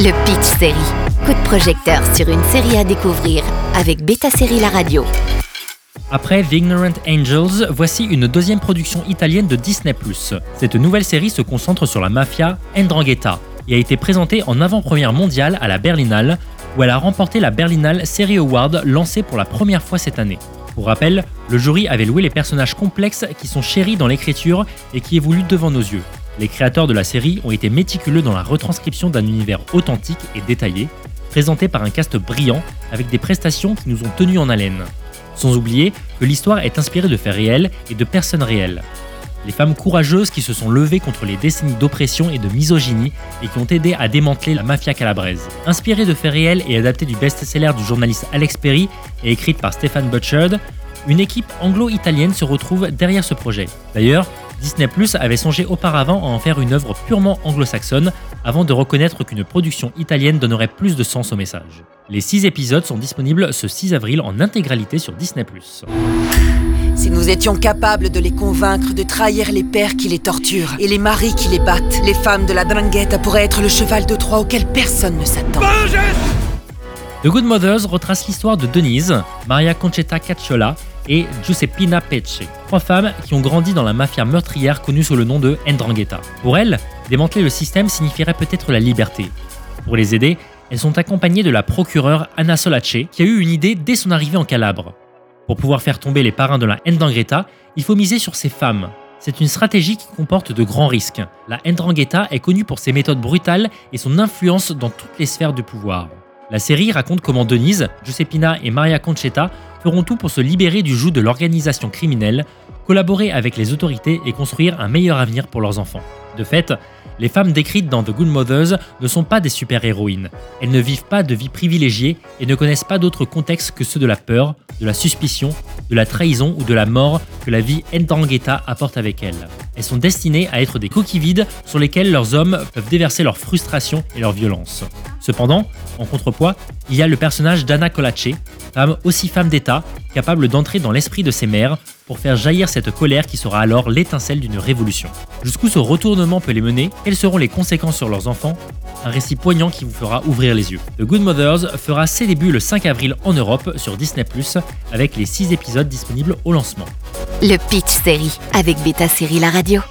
Le Pitch Série. Coup de projecteur sur une série à découvrir avec Beta Série La Radio. Après The Ignorant Angels, voici une deuxième production italienne de Disney+. Cette nouvelle série se concentre sur la mafia Ndrangheta et a été présentée en avant-première mondiale à la Berlinale, où elle a remporté la Berlinale Series Award lancée pour la première fois cette année. Pour rappel, le jury avait loué les personnages complexes qui sont chéris dans l'écriture et qui évoluent devant nos yeux. Les créateurs de la série ont été méticuleux dans la retranscription d'un univers authentique et détaillé, présenté par un cast brillant avec des prestations qui nous ont tenus en haleine. Sans oublier que l'histoire est inspirée de faits réels et de personnes réelles. Les femmes courageuses qui se sont levées contre les décennies d'oppression et de misogynie et qui ont aidé à démanteler la mafia calabraise. Inspirée de faits réels et adaptée du best-seller du journaliste Alex Perry et écrite par Stéphane Butcherd, une équipe anglo-italienne se retrouve derrière ce projet. D'ailleurs, Disney Plus avait songé auparavant à en faire une œuvre purement anglo-saxonne avant de reconnaître qu'une production italienne donnerait plus de sens au message. Les 6 épisodes sont disponibles ce 6 avril en intégralité sur Disney Plus. Si nous étions capables de les convaincre de trahir les pères qui les torturent et les maris qui les battent, les femmes de la dringuette pourraient être le cheval de Troie auquel personne ne s'attend. The Good Mothers retrace l'histoire de Denise, Maria Concetta Cacciola et Giuseppina Pecce, trois femmes qui ont grandi dans la mafia meurtrière connue sous le nom de Ndrangheta. Pour elles, démanteler le système signifierait peut-être la liberté. Pour les aider, elles sont accompagnées de la procureure Anna Solace, qui a eu une idée dès son arrivée en Calabre. Pour pouvoir faire tomber les parrains de la Ndrangheta, il faut miser sur ces femmes. C'est une stratégie qui comporte de grands risques. La Ndrangheta est connue pour ses méthodes brutales et son influence dans toutes les sphères du pouvoir. La série raconte comment Denise, Giuseppina et Maria Concetta feront tout pour se libérer du joug de l'organisation criminelle, collaborer avec les autorités et construire un meilleur avenir pour leurs enfants. De fait, les femmes décrites dans The Good Mothers ne sont pas des super-héroïnes. Elles ne vivent pas de vie privilégiée et ne connaissent pas d'autres contextes que ceux de la peur, de la suspicion, de la trahison ou de la mort que la vie Ndrangheta apporte avec elles. Elles sont destinées à être des coquilles vides sur lesquelles leurs hommes peuvent déverser leur frustration et leur violence. Cependant, en contrepoids, il y a le personnage d'Anna Colace, femme aussi femme d'État, capable d'entrer dans l'esprit de ses mères pour faire jaillir cette colère qui sera alors l'étincelle d'une révolution. Jusqu'où ce retournement peut les mener, quelles seront les conséquences sur leurs enfants? Un récit poignant qui vous fera ouvrir les yeux. The Good Mothers fera ses débuts le 5 avril en Europe sur Disney ⁇ avec les 6 épisodes disponibles au lancement. Le Pitch Série avec Beta Série La Radio.